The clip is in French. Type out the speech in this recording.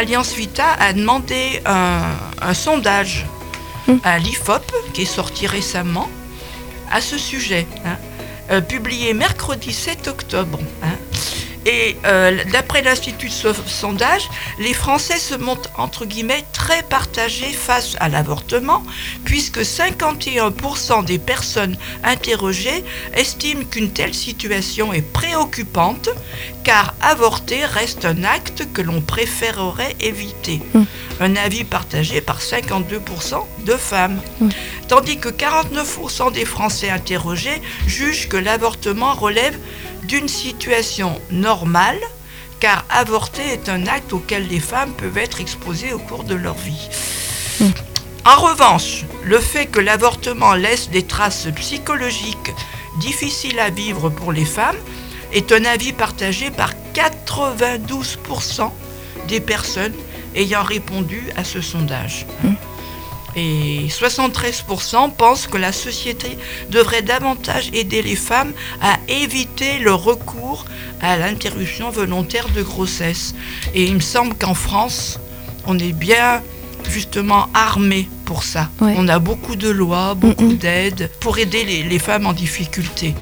Alliance Vita a demandé un, un sondage Mm. à l'IFOP, qui est sorti récemment, à ce sujet, hein, euh, publié mercredi 7 octobre. hein. Et euh, d'après l'Institut de so- sondage, les Français se montrent entre guillemets très partagés face à l'avortement, puisque 51% des personnes interrogées estiment qu'une telle situation est préoccupante, car avorter reste un acte que l'on préférerait éviter. Mm. Un avis partagé par 52% de femmes. Mm. Tandis que 49% des Français interrogés jugent que l'avortement relève d'une situation normale, car avorter est un acte auquel les femmes peuvent être exposées au cours de leur vie. En revanche, le fait que l'avortement laisse des traces psychologiques difficiles à vivre pour les femmes est un avis partagé par 92% des personnes ayant répondu à ce sondage. Et 73% pensent que la société devrait davantage aider les femmes à éviter le recours à l'interruption volontaire de grossesse. Et il me semble qu'en France, on est bien justement armé pour ça. Ouais. On a beaucoup de lois, beaucoup d'aides pour aider les- les femmes en difficulté.